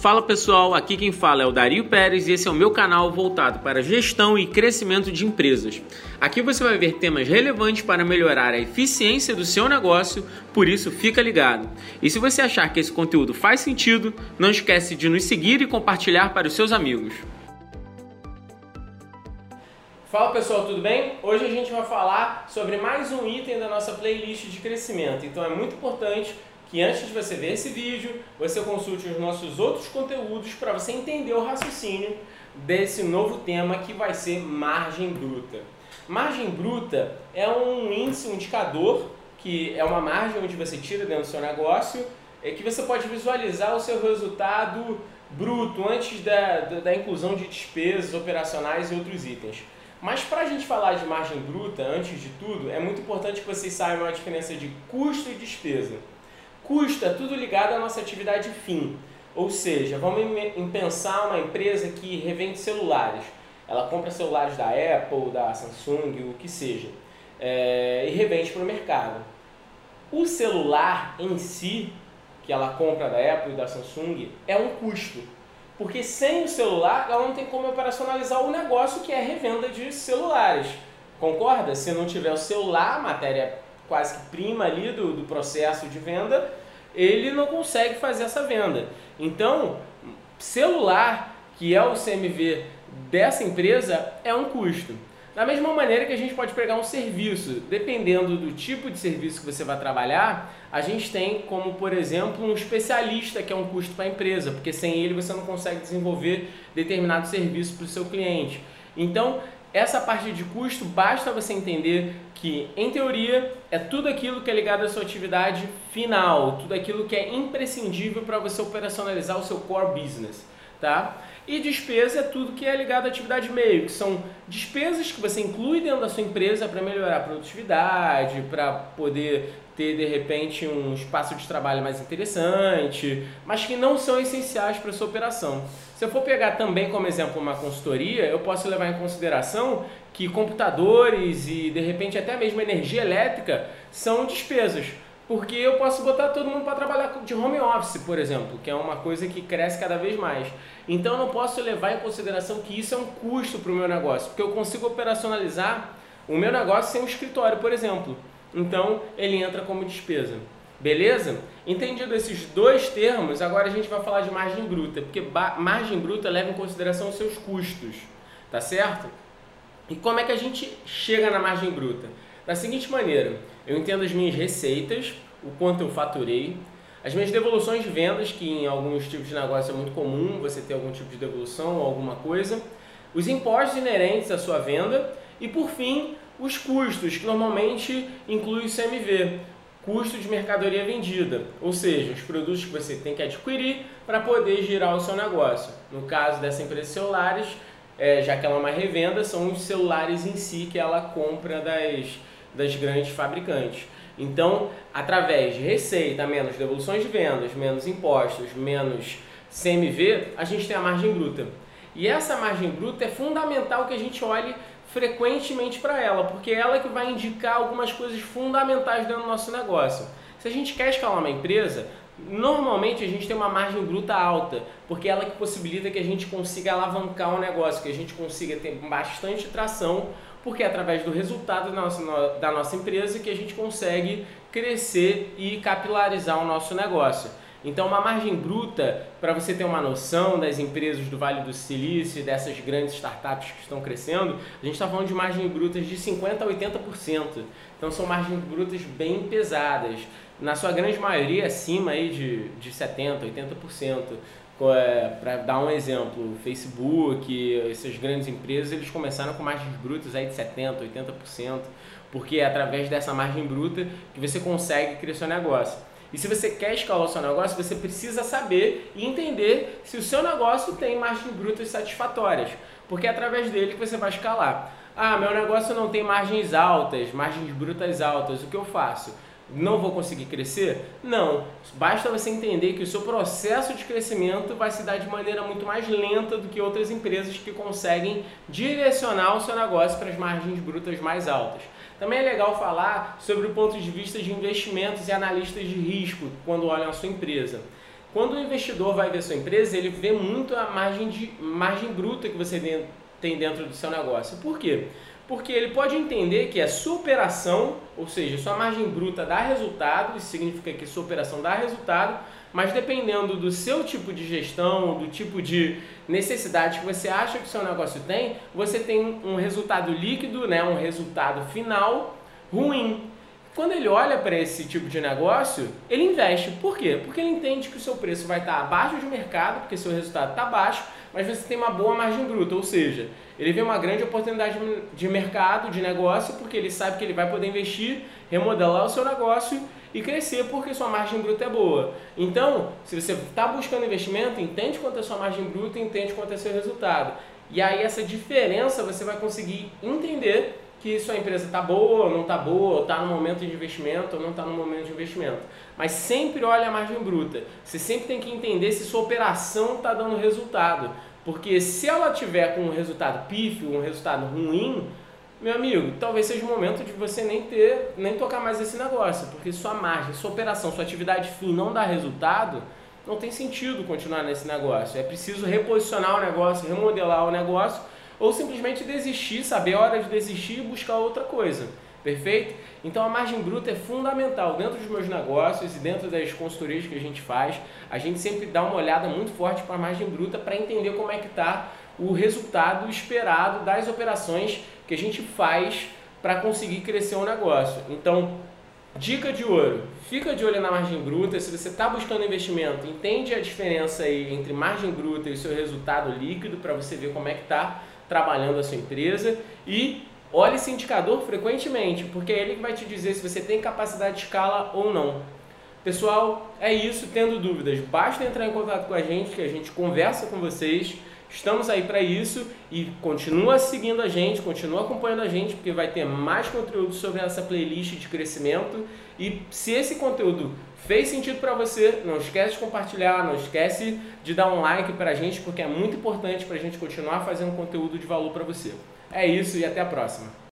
Fala pessoal, aqui quem fala é o Dario Pérez e esse é o meu canal voltado para gestão e crescimento de empresas. Aqui você vai ver temas relevantes para melhorar a eficiência do seu negócio, por isso fica ligado. E se você achar que esse conteúdo faz sentido, não esquece de nos seguir e compartilhar para os seus amigos. Fala pessoal, tudo bem? Hoje a gente vai falar sobre mais um item da nossa playlist de crescimento. Então é muito importante que antes de você ver esse vídeo, você consulte os nossos outros conteúdos para você entender o raciocínio desse novo tema que vai ser margem bruta. Margem bruta é um índice, um indicador, que é uma margem onde você tira dentro do seu negócio, é que você pode visualizar o seu resultado bruto antes da, da, da inclusão de despesas operacionais e outros itens. Mas para a gente falar de margem bruta, antes de tudo, é muito importante que vocês saibam a diferença de custo e despesa. Custo é tudo ligado à nossa atividade fim. Ou seja, vamos pensar uma empresa que revende celulares. Ela compra celulares da Apple, da Samsung, o que seja, é, e revende para o mercado. O celular em si, que ela compra da Apple e da Samsung, é um custo. Porque sem o celular, ela não tem como operacionalizar o negócio que é revenda de celulares. Concorda? Se não tiver o celular, matéria quase que prima ali do, do processo de venda, ele não consegue fazer essa venda. Então, celular, que é o CMV dessa empresa, é um custo. Da mesma maneira que a gente pode pegar um serviço, dependendo do tipo de serviço que você vai trabalhar, a gente tem como, por exemplo, um especialista que é um custo para a empresa, porque sem ele você não consegue desenvolver determinado serviço para o seu cliente. Então, essa parte de custo, basta você entender que, em teoria, é tudo aquilo que é ligado à sua atividade final, tudo aquilo que é imprescindível para você operacionalizar o seu core business, tá? E despesa é tudo que é ligado à atividade meio, que são despesas que você inclui dentro da sua empresa para melhorar a produtividade, para poder ter de repente um espaço de trabalho mais interessante, mas que não são essenciais para sua operação. Se eu for pegar também como exemplo uma consultoria, eu posso levar em consideração que computadores e de repente até mesmo energia elétrica são despesas. Porque eu posso botar todo mundo para trabalhar de home office, por exemplo, que é uma coisa que cresce cada vez mais. Então eu não posso levar em consideração que isso é um custo para o meu negócio, porque eu consigo operacionalizar o meu negócio sem um escritório, por exemplo. Então ele entra como despesa. Beleza? Entendido esses dois termos, agora a gente vai falar de margem bruta, porque margem bruta leva em consideração os seus custos, tá certo? E como é que a gente chega na margem bruta? Da seguinte maneira, eu entendo as minhas receitas, o quanto eu faturei, as minhas devoluções de vendas, que em alguns tipos de negócio é muito comum você ter algum tipo de devolução ou alguma coisa, os impostos inerentes à sua venda e, por fim, os custos, que normalmente inclui o CMV, custo de mercadoria vendida, ou seja, os produtos que você tem que adquirir para poder girar o seu negócio. No caso dessa empresa de celulares, é, já que ela é uma revenda, são os celulares em si que ela compra das, das grandes fabricantes. Então, através de receita, menos devoluções de vendas, menos impostos, menos CMV, a gente tem a margem bruta. E essa margem bruta é fundamental que a gente olhe frequentemente para ela, porque ela que vai indicar algumas coisas fundamentais dentro do nosso negócio. Se a gente quer escalar uma empresa, normalmente a gente tem uma margem bruta alta, porque é ela que possibilita que a gente consiga alavancar o um negócio, que a gente consiga ter bastante tração, porque é através do resultado da nossa, da nossa empresa que a gente consegue crescer e capilarizar o nosso negócio. Então, uma margem bruta, para você ter uma noção das empresas do Vale do Silício, dessas grandes startups que estão crescendo, a gente está falando de margens brutas de 50% a 80%. Então, são margens brutas bem pesadas. Na sua grande maioria, acima aí de, de 70%, 80%. É, para dar um exemplo, Facebook, essas grandes empresas, eles começaram com margens brutas aí de 70%, 80%, porque é através dessa margem bruta que você consegue crescer o negócio. E se você quer escalar o seu negócio, você precisa saber e entender se o seu negócio tem margens brutas satisfatórias, porque é através dele que você vai escalar. Ah, meu negócio não tem margens altas, margens brutas altas, o que eu faço? Não vou conseguir crescer? Não. Basta você entender que o seu processo de crescimento vai se dar de maneira muito mais lenta do que outras empresas que conseguem direcionar o seu negócio para as margens brutas mais altas. Também é legal falar sobre o ponto de vista de investimentos e analistas de risco quando olham a sua empresa. Quando o investidor vai ver sua empresa, ele vê muito a margem, de, margem bruta que você tem dentro do seu negócio. Por quê? Porque ele pode entender que a sua operação, ou seja, sua margem bruta dá resultado, isso significa que sua operação dá resultado, mas dependendo do seu tipo de gestão, do tipo de necessidade que você acha que o seu negócio tem, você tem um resultado líquido, né, um resultado final ruim. Quando ele olha para esse tipo de negócio, ele investe. Por quê? Porque ele entende que o seu preço vai estar abaixo de mercado, porque seu resultado está baixo, mas você tem uma boa margem bruta, ou seja, ele vê uma grande oportunidade de mercado, de negócio, porque ele sabe que ele vai poder investir, remodelar o seu negócio e crescer porque sua margem bruta é boa. Então, se você está buscando investimento, entende quanto é sua margem bruta entende quanto é seu resultado. E aí essa diferença você vai conseguir entender que sua empresa está boa ou não está boa, ou está no momento de investimento ou não está no momento de investimento. Mas sempre olha a margem bruta. Você sempre tem que entender se sua operação está dando resultado. Porque se ela tiver com um resultado pífio, um resultado ruim, meu amigo, talvez seja o momento de você nem ter, nem tocar mais esse negócio, porque sua margem, sua operação, sua atividade fim não dá resultado, não tem sentido continuar nesse negócio. É preciso reposicionar o negócio, remodelar o negócio, ou simplesmente desistir, saber a hora de desistir e buscar outra coisa. Perfeito? Então a margem bruta é fundamental dentro dos meus negócios e dentro das consultorias que a gente faz. A gente sempre dá uma olhada muito forte para a margem bruta para entender como é que está o resultado esperado das operações que a gente faz para conseguir crescer o um negócio. Então, dica de ouro, fica de olho na margem bruta. Se você está buscando investimento, entende a diferença aí entre margem bruta e o seu resultado líquido para você ver como é que está trabalhando a sua empresa e olhe esse indicador frequentemente, porque é ele que vai te dizer se você tem capacidade de escala ou não. Pessoal, é isso. Tendo dúvidas, basta entrar em contato com a gente que a gente conversa com vocês. Estamos aí para isso e continua seguindo a gente, continua acompanhando a gente, porque vai ter mais conteúdo sobre essa playlist de crescimento. E se esse conteúdo fez sentido para você, não esquece de compartilhar, não esquece de dar um like para a gente, porque é muito importante para a gente continuar fazendo conteúdo de valor para você. É isso e até a próxima.